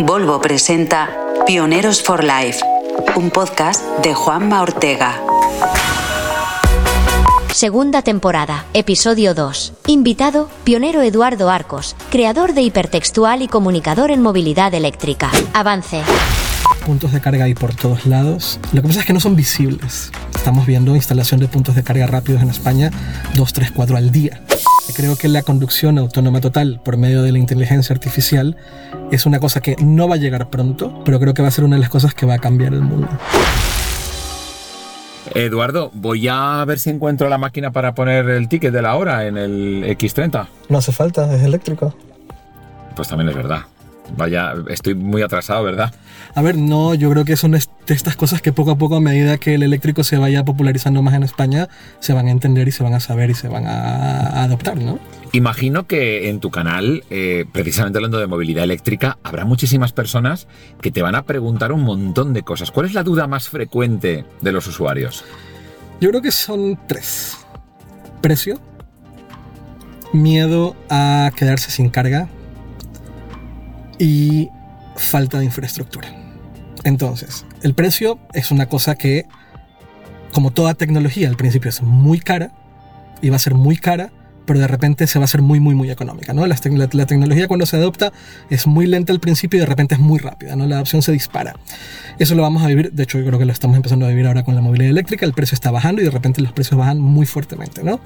Volvo presenta Pioneros for Life, un podcast de Juanma Ortega. Segunda temporada, episodio 2. Invitado, pionero Eduardo Arcos, creador de hipertextual y comunicador en movilidad eléctrica. Avance. puntos de carga hay por todos lados. Lo que pasa es que no son visibles. Estamos viendo instalación de puntos de carga rápidos en España 2, 3, 4 al día. Creo que la conducción autónoma total por medio de la inteligencia artificial es una cosa que no va a llegar pronto, pero creo que va a ser una de las cosas que va a cambiar el mundo. Eduardo, voy a ver si encuentro la máquina para poner el ticket de la hora en el X30. No hace falta, es eléctrico. Pues también es verdad. Vaya, estoy muy atrasado, ¿verdad? A ver, no, yo creo que son de estas cosas que poco a poco, a medida que el eléctrico se vaya popularizando más en España, se van a entender y se van a saber y se van a, a adoptar, ¿no? Imagino que en tu canal, eh, precisamente hablando de movilidad eléctrica, habrá muchísimas personas que te van a preguntar un montón de cosas. ¿Cuál es la duda más frecuente de los usuarios? Yo creo que son tres. Precio, miedo a quedarse sin carga y falta de infraestructura. Entonces, el precio es una cosa que, como toda tecnología, al principio es muy cara y va a ser muy cara, pero de repente se va a hacer muy, muy, muy económica. ¿no? La tecnología cuando se adopta es muy lenta al principio y de repente es muy rápida. ¿no? La adopción se dispara. Eso lo vamos a vivir, de hecho yo creo que lo estamos empezando a vivir ahora con la movilidad eléctrica, el precio está bajando y de repente los precios bajan muy fuertemente, ¿no?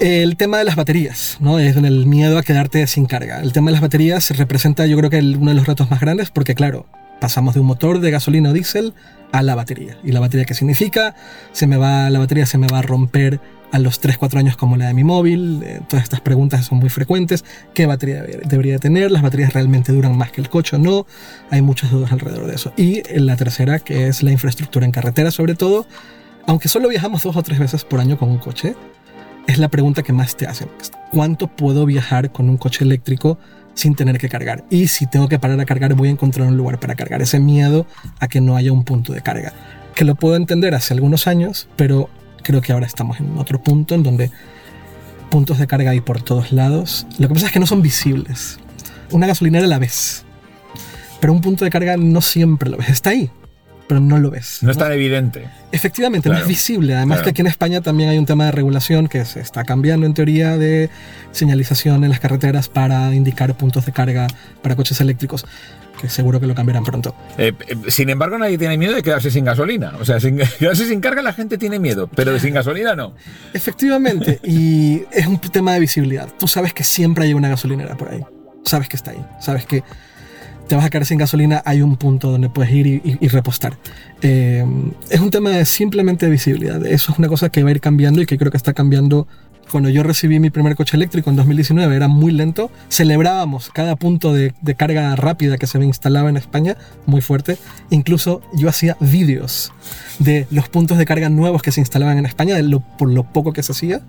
El tema de las baterías, ¿no? Es el miedo a quedarte sin carga. El tema de las baterías representa yo creo que uno de los retos más grandes porque claro, pasamos de un motor de gasolina o diésel a la batería. ¿Y la batería qué significa? Se me va, la batería se me va a romper a los 3-4 años como la de mi móvil. Eh, todas estas preguntas son muy frecuentes. ¿Qué batería debe- debería tener? ¿Las baterías realmente duran más que el coche o no? Hay muchas dudas alrededor de eso. Y la tercera, que es la infraestructura en carretera sobre todo. Aunque solo viajamos dos o tres veces por año con un coche, es la pregunta que más te hacen. ¿Cuánto puedo viajar con un coche eléctrico sin tener que cargar? Y si tengo que parar a cargar, voy a encontrar un lugar para cargar. Ese miedo a que no haya un punto de carga. Que lo puedo entender hace algunos años, pero creo que ahora estamos en otro punto en donde puntos de carga hay por todos lados. Lo que pasa es que no son visibles. Una gasolinera la ves, pero un punto de carga no siempre lo ves. Está ahí, pero no lo ves. No es tan evidente. Efectivamente, no es visible. Además Claro. que aquí en España también hay un tema de regulación que se está cambiando en teoría de señalización en las carreteras para indicar puntos de carga para coches eléctricos, que seguro que lo cambiarán pronto. Eh, eh, sin embargo, nadie tiene miedo de quedarse sin gasolina. O sea, sin, quedarse sin carga la gente tiene miedo, pero de sin gasolina no. Efectivamente, y es un tema de visibilidad. Tú sabes que siempre hay una gasolinera por ahí. Sabes que está ahí. Sabes que te vas a quedar sin gasolina, hay un punto donde puedes ir y, y- y repostar. Eh, es un tema de simplemente visibilidad. Eso es una cosa que va a ir cambiando y que creo que está cambiando. Cuando yo recibí mi primer coche eléctrico en 2019 era muy lento. Celebrábamos cada punto de, de carga rápida que se me instalaba en España, muy fuerte. Incluso yo hacía vídeos de los puntos de carga nuevos que se instalaban en España, de lo- por lo poco que se hacía.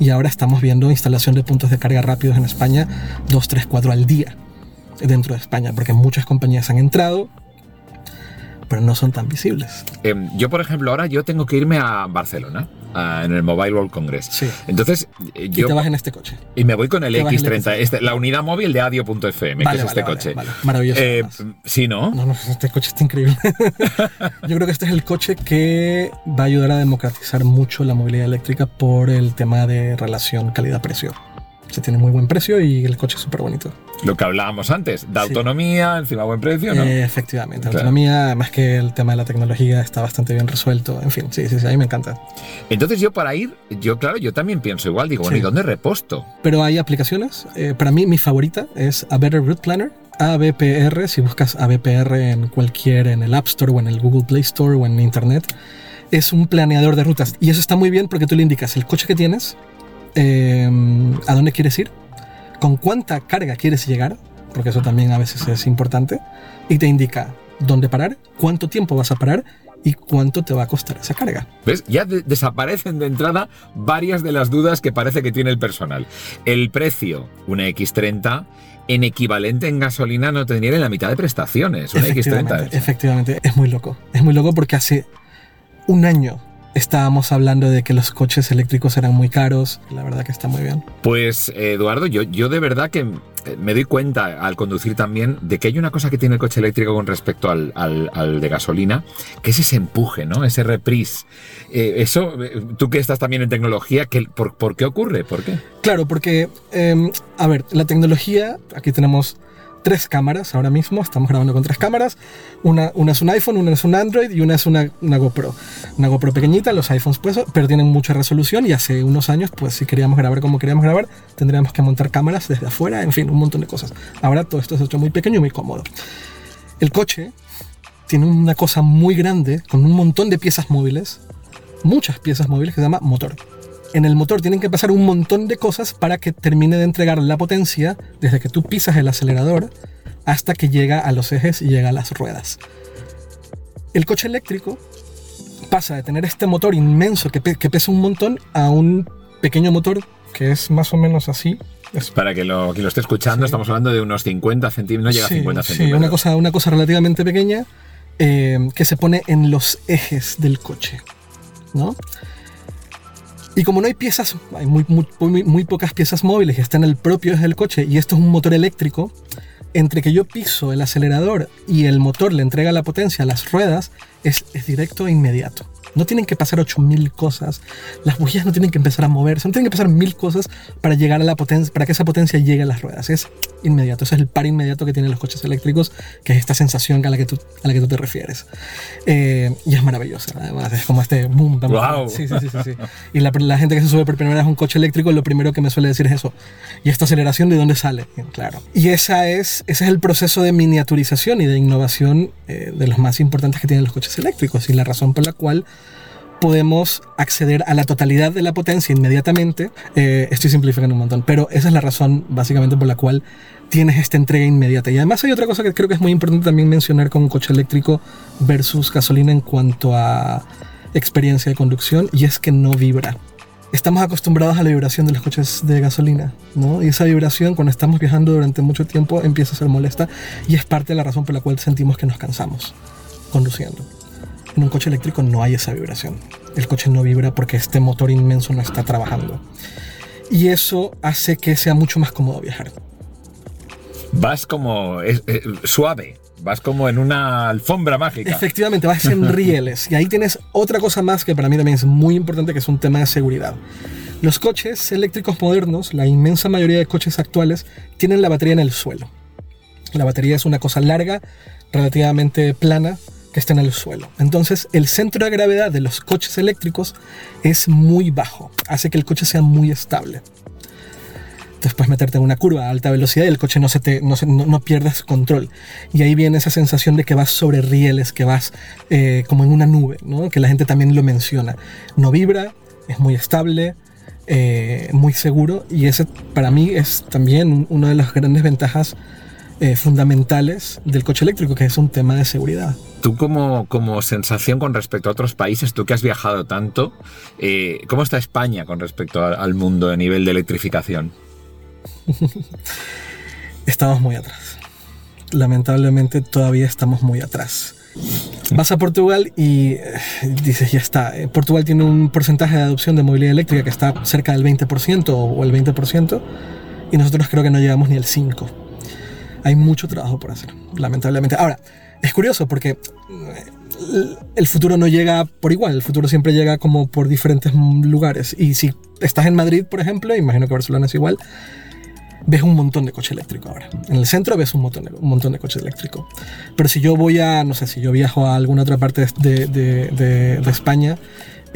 Y ahora estamos viendo instalación de puntos de carga rápidos en España, 2, 3, 4 al día dentro de España, porque muchas compañías han entrado, pero no son tan visibles. Eh, yo, por ejemplo, ahora yo tengo que irme a Barcelona, a- en el Mobile World Congress. Sí. Entonces, eh, Y yo te vas en este coche. y me voy con el te vas en el X30, este- la unidad móvil de adio.fm, Vale, que es vale, este vale, coche. Maravilloso, Eh, sí, ¿no? No, no, este coche está increíble. Yo creo que este es el coche que va a ayudar a democratizar mucho la movilidad eléctrica por el tema de relación calidad-precio. Se tiene muy buen precio y el coche es súper bonito. Lo que hablábamos antes, da Sí. autonomía, encima buen precio, ¿no? Eh, efectivamente, Claro. autonomía, además que el tema de la tecnología está bastante bien resuelto. En fin, sí, sí, sí, a mí me encanta. Entonces yo para ir, yo claro, yo también pienso igual, digo, bueno, Sí. ¿y dónde reposto? Pero hay aplicaciones. eh, para mí, mi favorita es A Better Route Planner. ABPR, si buscas ABPR en cualquier, en el App Store o en el Google Play Store o en Internet, es un planeador de rutas. Y eso está muy bien porque tú le indicas el coche que tienes, eh, a dónde quieres ir, con cuánta carga quieres llegar, porque eso también a veces es importante, y te indica dónde parar, cuánto tiempo vas a parar y cuánto te va a costar esa carga. ¿Ves? Ya de- desaparecen de entrada varias de las dudas que parece que tiene el personal. El precio, una X30, en equivalente en gasolina no tendría ni la mitad de prestaciones. Una Efectivamente, X30. efectivamente, es muy loco. Es muy loco porque hace un año Estábamos hablando de que los coches eléctricos eran muy caros. La verdad que está muy bien. Pues, Eduardo, yo, yo de verdad que eh, me doy cuenta al conducir también de que hay una cosa que tiene el coche eléctrico con respecto al, de gasolina, que es ese empuje, ¿no? Ese reprise. Eh, eso, eh, tú que estás también en tecnología, por, por, qué ocurre? ¿Por qué? Claro, porque, em, a ver, la tecnología, aquí tenemos tres cámaras ahora mismo, estamos grabando con tres cámaras, una, una es un iPhone, una es un Android y una es una, GoPro. Una GoPro pequeñita, los iPhones pues, pero tienen mucha resolución y hace unos años pues si queríamos grabar como queríamos grabar, tendríamos que montar cámaras desde afuera, en fin, un montón de cosas. Ahora todo esto es hecho muy pequeño y muy cómodo. El coche tiene una cosa muy grande con un montón de piezas móviles, muchas piezas móviles que se llama motor en el motor tienen que pasar un montón de cosas para que termine de entregar la potencia desde que tú pisas el acelerador hasta que llega a los ejes y llega a las ruedas. El coche eléctrico pasa de tener este motor inmenso que, pesa un montón a un pequeño motor que es más o menos así. Para que lo, que lo esté escuchando, estamos hablando de unos 50 centímetros, no llega a 50 centímetros. Sí, una cosa, una cosa relativamente pequeña eh, que se pone en los ejes del coche. ¿no? Y como no hay piezas, hay muy, muy, muy, pocas piezas móviles que están en el propio del coche y esto es un motor eléctrico, entre que yo piso el acelerador y el motor le entrega la potencia a las ruedas, es, es directo e inmediato. No tienen que pasar 8000 cosas. Las bujías no tienen que empezar a moverse. No tienen que pasar mil cosas para llegar a la potencia, para que esa potencia llegue a las ruedas. Es inmediato. Ese es el par inmediato que tienen los coches eléctricos, que es esta sensación a la que tú, a la que tú te refieres. Eh, y es maravillosa. Además, es como este boom. Wow. Sí, sí, sí, sí, Y la, la, gente que se sube por primera vez a un coche eléctrico, lo primero que me suele decir es eso. ¿Y esta aceleración de dónde sale? Claro. Y esa es, ese es el proceso de miniaturización y de innovación eh, de los más importantes que tienen los coches eléctricos y la razón por la cual podemos acceder a la totalidad de la potencia inmediatamente. Eh, estoy simplificando un montón, pero esa es la razón básicamente por la cual tienes esta entrega inmediata. Y además hay otra cosa que creo que es muy importante también mencionar con un coche eléctrico versus gasolina en cuanto a experiencia de conducción, y es que no vibra. Estamos acostumbrados a la vibración de los coches de gasolina, ¿no? Y esa vibración cuando estamos viajando durante mucho tiempo empieza a ser molesta y es parte de la razón por la cual sentimos que nos cansamos conduciendo. En un coche eléctrico no hay esa vibración. El coche no vibra porque este motor inmenso no está trabajando. Y eso hace que sea mucho más cómodo viajar. Vas como eh, suave, vas como en una alfombra mágica. Efectivamente, vas en rieles. Y ahí tienes otra cosa más que para mí también es muy importante, que es un tema de seguridad. Los coches eléctricos modernos, la inmensa mayoría de coches actuales, tienen la batería en el suelo. La batería es una cosa larga, relativamente plana, que está en el suelo. Entonces el centro de gravedad de los coches eléctricos es muy bajo, hace que el coche sea muy estable. Puedes meterte en una curva a alta velocidad y el coche no, se te, no, no, pierdes control. Y ahí viene esa sensación de que vas sobre rieles, que vas eh, como en una nube, ¿no? que la gente también lo menciona. No vibra, es muy estable, eh, muy seguro y ese para mí es también una de las grandes ventajas eh, fundamentales del coche eléctrico, que es un tema de seguridad. Tú como, como sensación con respecto a otros países, tú que has viajado tanto, eh, ¿cómo está España con respecto al mundo a nivel de electrificación? estamos muy atrás. Lamentablemente todavía estamos muy atrás. Vas a Portugal y eh, dices, ya está. Portugal tiene un porcentaje de adopción de movilidad eléctrica que está cerca del 20% o el 20%, y nosotros creo que no llegamos ni al 5% hay mucho trabajo por hacer, lamentablemente. Ahora, es curioso porque eh, el futuro no llega por igual, el futuro siempre llega como por diferentes lugares. Y si estás en Madrid, por ejemplo, imagino que Barcelona es igual, ves un montón de coche eléctrico ahora. En el centro ves un montón de, un montón de coche eléctrico. Pero si yo voy a, no sé, si yo viajo a alguna otra parte de, de, de España,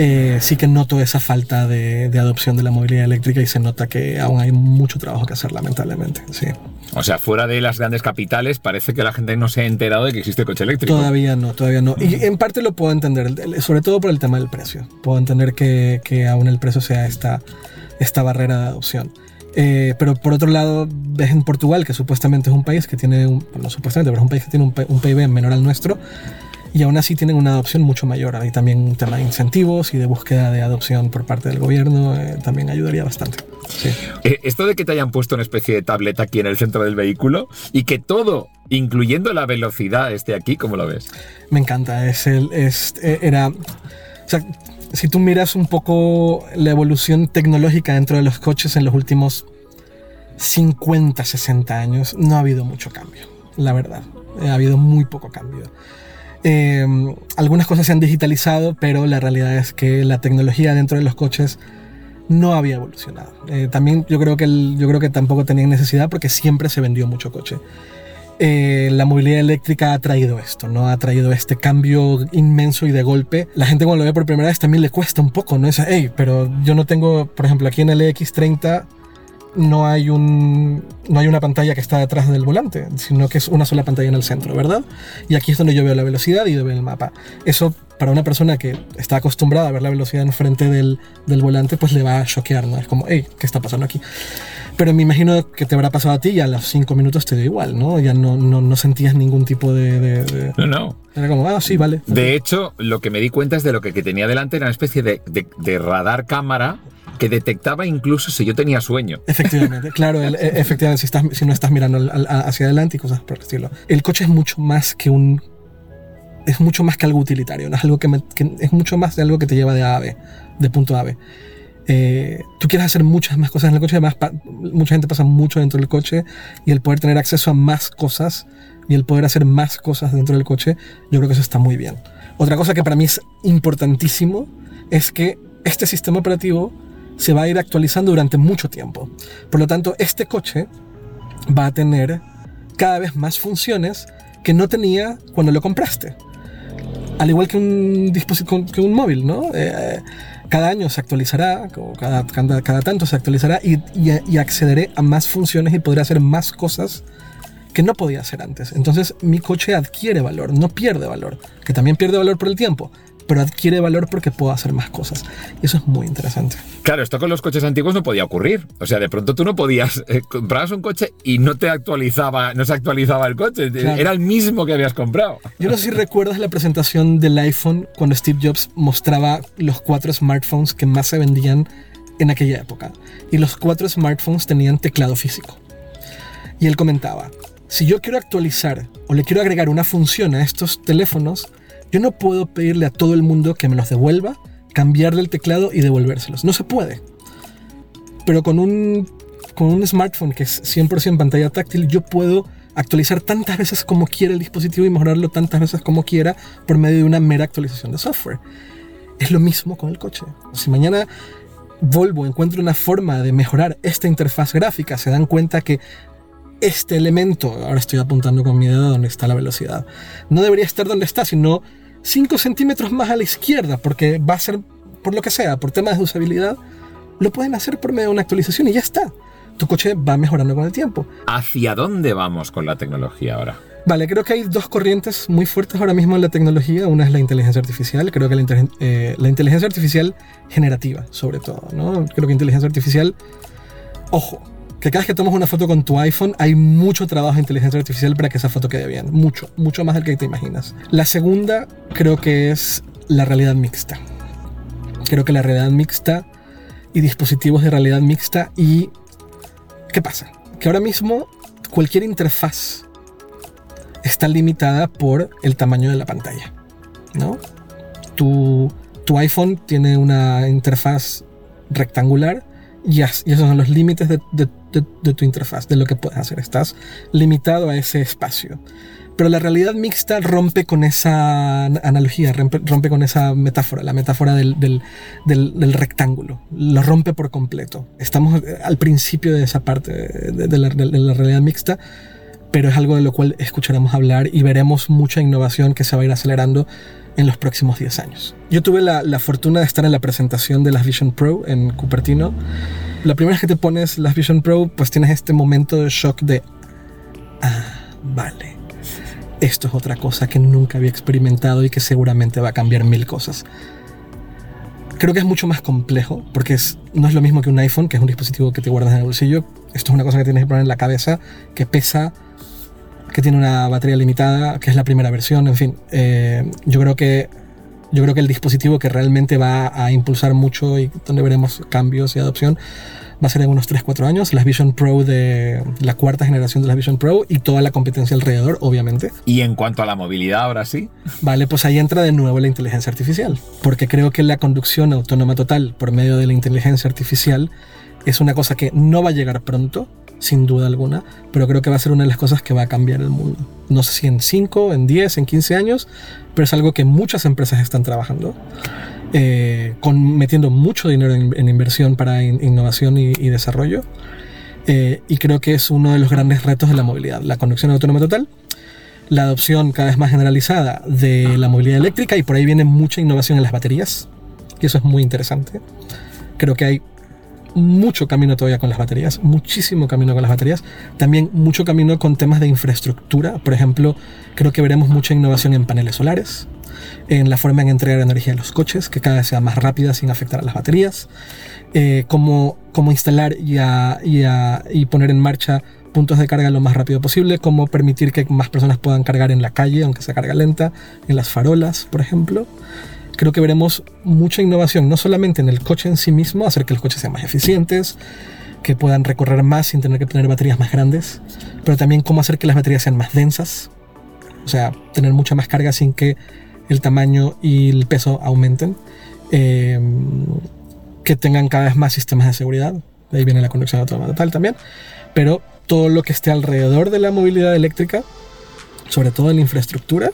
eh, sí que noto esa falta de, adopción de la movilidad eléctrica y se nota que aún hay mucho trabajo que hacer, lamentablemente. Sí. O sea, fuera de las grandes capitales, parece que la gente no se ha enterado de que existe el coche eléctrico. Todavía no, todavía no. Y en parte lo puedo entender, sobre todo por el tema del precio. Puedo entender que, que aún el precio sea esta, esta barrera de adopción. Eh, pero por otro lado, ves en Portugal, que supuestamente es un país que tiene, un, supuestamente, pero es un país que tiene un, un PIB menor al nuestro, y aún así tienen una adopción mucho mayor. Hay también un tema de incentivos y de búsqueda de adopción por parte del gobierno, eh, también ayudaría bastante. Eh, esto de que te hayan puesto una especie de tableta aquí en el centro del vehículo y que todo, incluyendo la velocidad, esté aquí, ¿cómo lo ves? Me encanta, es el, es, eh, era... O sea, si tú miras un poco la evolución tecnológica dentro de los coches en los últimos 50, 60 años, no ha habido mucho cambio, la verdad. Ha habido muy poco cambio. Eh, algunas cosas se han digitalizado, pero la realidad es que la tecnología dentro de los coches no había evolucionado. Eh, también yo creo, que yo creo que tampoco tenían necesidad porque siempre se vendió mucho coche. Eh, la movilidad eléctrica ha traído esto, ¿no? Ha traído este cambio inmenso y de golpe. La gente cuando lo ve por primera vez también le cuesta un poco, ¿no? Es, hey, pero yo no tengo, por ejemplo, aquí en el X30 no hay, un, no hay una pantalla que está detrás del volante, sino que es una sola pantalla en el centro, ¿verdad? Y aquí es donde yo veo la velocidad y veo el mapa. Eso para una persona que está acostumbrada a ver la velocidad enfrente del, del volante, pues le va a choquear, ¿no? Es como, hey, ¿qué está pasando aquí? Pero me imagino que te habrá pasado a ti y a los cinco minutos te dio igual, ¿no? Ya no, no, no sentías ningún tipo de, No, no. Era como, ah, sí, vale. De hecho, lo que me di cuenta es de lo que, que tenía delante era una especie de, de radar cámara que detectaba incluso si yo tenía sueño. Efectivamente, claro, e, efectivamente, si, estás, si no estás mirando hacia adelante y cosas por el estilo. El coche es mucho más que un... Es mucho más que algo utilitario, no es algo que, es mucho más de algo que te lleva de A a B, de punto A a B. Eh, tú quieres hacer muchas más cosas en el coche, además mucha gente pasa mucho dentro del coche y el poder tener acceso a más cosas y el poder hacer más cosas dentro del coche, yo creo que eso está muy bien. Otra cosa que para mí es importantísimo es que este sistema operativo se va a ir actualizando durante mucho tiempo. Por lo tanto, este coche va a tener cada vez más funciones que no tenía cuando lo compraste. Al igual que un dispositivo, que un móvil, ¿no? Eh, cada año se actualizará, cada, cada, tanto se actualizará y, y, accederé a más funciones y podré hacer más cosas que no podía hacer antes. Entonces mi coche adquiere valor, no pierde valor, que también pierde valor por el tiempo, pero adquiere valor porque puedo hacer más cosas. Y eso es muy interesante. Claro, esto con los coches antiguos no podía ocurrir. O sea, de pronto tú no podías, eh, comprabas un coche y no te actualizaba, no se actualizaba el coche. Era el mismo que habías comprado. Yo no sé si recuerdas la presentación del iPhone cuando Steve Jobs mostraba los cuatro smartphones que más se vendían en aquella época. Y los cuatro smartphones tenían teclado físico. Y él comentaba, si yo quiero actualizar o le quiero agregar una función a estos teléfonos, yo no puedo pedirle a todo el mundo que me los devuelva, cambiarle el teclado y devolvérselos. No se puede. Pero con un, con un smartphone que es 100% pantalla táctil, yo puedo actualizar tantas veces como quiera el dispositivo y mejorarlo tantas veces como quiera por medio de una mera actualización de software. Es lo mismo con el coche. Si mañana Volvo encuentra una forma de mejorar esta interfaz gráfica, se dan cuenta que este elemento, ahora estoy apuntando con mi dedo donde está la velocidad, no debería estar donde está, sino 5 centímetros más a la izquierda, porque va a ser, por lo que sea, por temas de usabilidad, lo pueden hacer por medio de una actualización y ya está. Tu coche va mejorando con el tiempo. ¿Hacia dónde vamos con la tecnología ahora? Vale, creo que hay dos corrientes muy fuertes ahora mismo en la tecnología. Una es la inteligencia artificial, creo que la, eh, la inteligencia artificial generativa, sobre todo. ¿no? Creo que inteligencia artificial, ojo, que cada vez que tomas una foto con tu iPhone hay mucho trabajo de inteligencia artificial para que esa foto quede bien. Mucho, mucho más del que te imaginas. La segunda creo que es la realidad mixta. Creo que la realidad mixta y dispositivos de realidad mixta y... ¿Qué pasa? Que ahora mismo cualquier interfaz está limitada por el tamaño de la pantalla. ¿no? Tu, tu iPhone tiene una interfaz rectangular y, esos son los límites de, tu interfaz, de lo que puedes hacer. Estás limitado a ese espacio. Pero la realidad mixta rompe con esa analogía, rompe, con esa metáfora, la metáfora del, rectángulo. Lo rompe por completo. Estamos al principio de esa parte de, la, realidad mixta, pero es algo de lo cual escucharemos hablar y veremos mucha innovación que se va a ir acelerando en los próximos 10 años. Yo tuve la, la, fortuna de estar en la presentación de las Vision Pro en Cupertino. La primera vez que te pones las Vision Pro, pues tienes este momento de shock de, ah, vale, esto es otra cosa que nunca había experimentado y que seguramente va a cambiar mil cosas. Creo que es mucho más complejo, porque es, no es lo mismo que un iPhone, que es un dispositivo que te guardas en el bolsillo. Esto es una cosa que tienes que poner en la cabeza, que pesa que tiene una batería limitada, que es la primera versión, en fin, eh, yo creo que Yo creo que el dispositivo que realmente va a impulsar mucho y donde veremos cambios y adopción va a ser en unos 3-4 años, las Vision Pro de la cuarta generación de las Vision Pro y toda la competencia alrededor, obviamente. Y en cuanto a la movilidad, ahora sí. Vale, pues ahí entra de nuevo la inteligencia artificial, porque creo que la conducción autónoma total por medio de la inteligencia artificial es una cosa que no va a llegar pronto, sin duda alguna, pero creo que va a ser una de las cosas que va a cambiar el mundo. No sé si en 5, en 10, en 15 años, pero es algo que muchas empresas están trabajando. Eh, metiendo mucho dinero en, inversión para innovación y, desarrollo. Eh, y creo que es uno de los grandes retos de la movilidad, la conducción autónoma total, la adopción cada vez más generalizada de la movilidad eléctrica y por ahí viene mucha innovación en las baterías, y eso es muy interesante. Creo que hay mucho camino todavía con las baterías, muchísimo camino con las baterías, también mucho camino con temas de infraestructura, por ejemplo, creo que veremos mucha innovación en paneles solares, en la forma en entregar energía a los coches, que cada vez sea más rápida sin afectar a las baterías, eh, cómo, instalar y, y, poner en marcha puntos de carga lo más rápido posible, cómo permitir que más personas puedan cargar en la calle, aunque sea carga lenta, en las farolas, por ejemplo creo que veremos mucha innovación, no solamente en el coche en sí mismo, hacer que los coches sean más eficientes, que puedan recorrer más sin tener que tener baterías más grandes, pero también cómo hacer que las baterías sean más densas, o sea, tener mucha más carga sin que el tamaño y el peso aumenten, em, que tengan cada vez más sistemas de seguridad, de ahí viene la autónoma total también, pero todo lo que esté alrededor de la movilidad eléctrica, sobre todo en la infraestructura,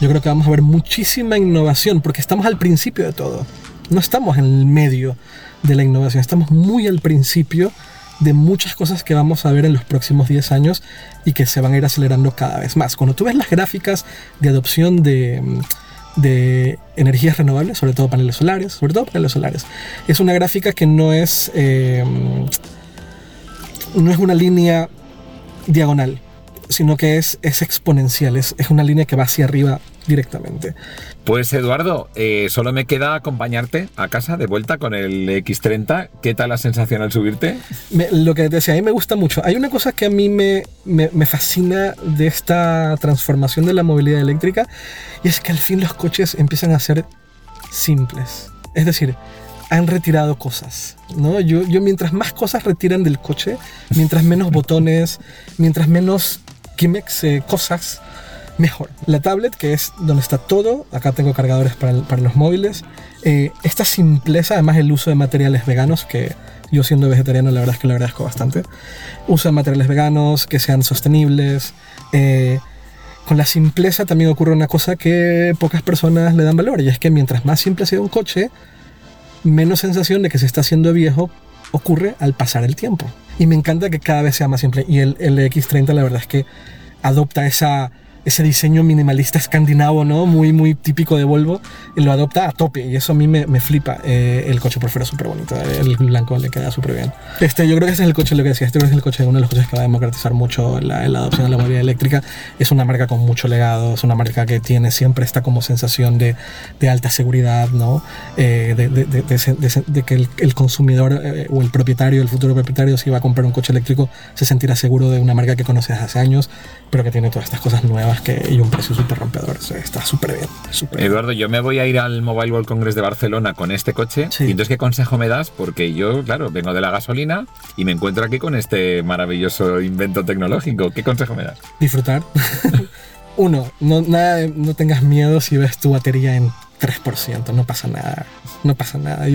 yo creo que vamos a ver muchísima innovación porque estamos al principio de todo. No estamos en el medio de la innovación, estamos muy al principio de muchas cosas que vamos a ver en los próximos 10 años y que se van a ir acelerando cada vez más. Cuando tú ves las gráficas de adopción de, energías renovables, sobre todo paneles solares, sobre todo paneles solares, es una gráfica que no es, eh, no es una línea diagonal, sino que es, es exponencial, es, es, una línea que va hacia arriba directamente. Pues Eduardo, eh, solo me queda acompañarte a casa de vuelta con el X30. ¿Qué tal la sensación al subirte? lo que te decía, a mí me gusta mucho. Hay una cosa que a mí me, me, me fascina de esta transformación de la movilidad eléctrica y es que al fin los coches empiezan a ser simples. Es decir, han retirado cosas. ¿no? Yo, yo mientras más cosas retiran del coche, mientras menos botones, mientras menos Kimex eh, cosas, mejor. La tablet, que es donde está todo, acá tengo cargadores para, los móviles. Eh, esta simpleza, además el uso de materiales veganos, que yo siendo vegetariano la verdad es que lo agradezco bastante. De materiales veganos, que sean sostenibles. Eh, con la simpleza también ocurre una cosa que pocas personas le dan valor, y es que mientras más simple sea un coche, menos sensación de que se está haciendo viejo ocurre al pasar el tiempo. Y me encanta que cada vez sea más simple. Y el, el X30 la verdad es que adopta esa ese diseño minimalista escandinavo, ¿no? Muy, muy típico de Volvo, lo adopta a tope y eso a mí me, me flipa. Eh, el coche por fuera es súper bonito, el blanco le queda súper bien. Este, yo creo que ese es el coche, lo que decía, este es el coche, uno de los coches que va a democratizar mucho la, adopción de la movilidad eléctrica. Es una marca con mucho legado, es una marca que tiene siempre esta como sensación de, de alta seguridad, ¿no? Eh, de, de, de, que el, consumidor eh, o el propietario, el futuro propietario, si va a comprar un coche eléctrico, se sentirá seguro de una marca que conoce desde hace años, pero que tiene todas estas cosas nuevas que y un precio súper rompedor. está súper bien, Eduardo, yo me voy a ir al Mobile World Congress de Barcelona con este coche. Y entonces, ¿qué consejo me das? Porque yo, claro, vengo de la gasolina y me encuentro aquí con este maravilloso invento tecnológico. ¿Qué consejo me das? Disfrutar. Uno, no, nada, no tengas miedo si ves tu batería en 3%, no pasa nada, no pasa nada.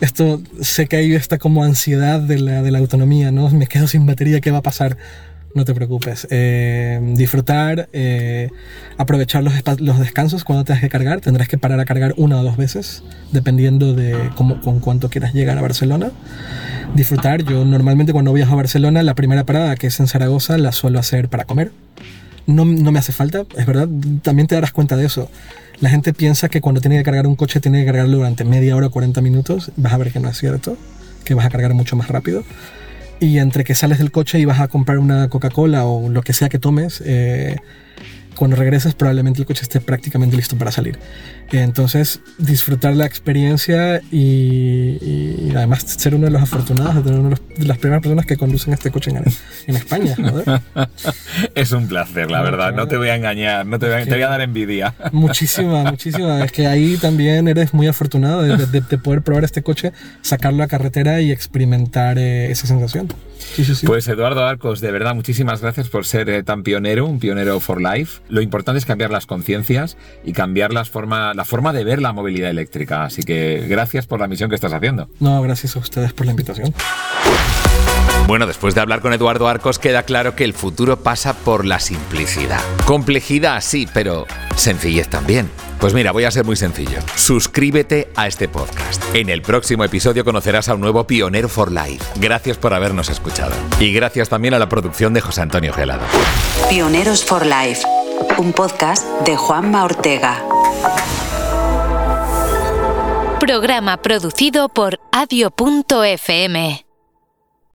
esto sé que hay esta como ansiedad de la, de la autonomía, ¿no? Me quedo sin batería, ¿qué va a pasar? No te preocupes. Eh, disfrutar, eh, aprovechar los, los, descansos cuando tengas que cargar. Tendrás que parar a cargar una o dos veces, dependiendo de cómo, con cuánto quieras llegar a Barcelona. Disfrutar, yo normalmente cuando viajo a Barcelona, la primera parada que es en Zaragoza la suelo hacer para comer. No, no me hace falta, es verdad, también te darás cuenta de eso. La gente piensa que cuando tiene que cargar un coche tiene que cargarlo durante media hora o 40 minutos. Vas a ver que no es cierto, que vas a cargar mucho más rápido y entre que sales del coche y vas a comprar una Coca-Cola o lo que sea que tomes, eh, cuando regreses probablemente el coche esté prácticamente listo para salir. Entonces, disfrutar la experiencia y, además ser uno de los afortunados de tener una de las primeras personas que conducen este coche en, España. es un placer, la verdad. No te voy a engañar, no te voy a, te voy a dar envidia. Muchísima, muchísima. Es que ahí también eres muy afortunado de, poder probar este coche, sacarlo a carretera y experimentar eh, esa sensación. Pues Eduardo Arcos, de verdad, muchísimas gracias por ser eh, tan pionero, un pionero for life. Lo importante es cambiar las conciencias y cambiar las forma, la forma de ver la movilidad eléctrica. Así que gracias por la misión que estás haciendo. No, gracias a ustedes por la invitación. Bueno, después de hablar con Eduardo Arcos queda claro que el futuro pasa por la simplicidad. Complejidad sí, pero sencillez también. Pues mira, voy a ser muy sencillo. Suscríbete a este podcast. En el próximo episodio conocerás a un nuevo pionero for life. Gracias por habernos escuchado. Y gracias también a la producción de José Antonio Gelado. Pioneros for Life, un podcast de Juanma Ortega. Programa producido por adio.fm.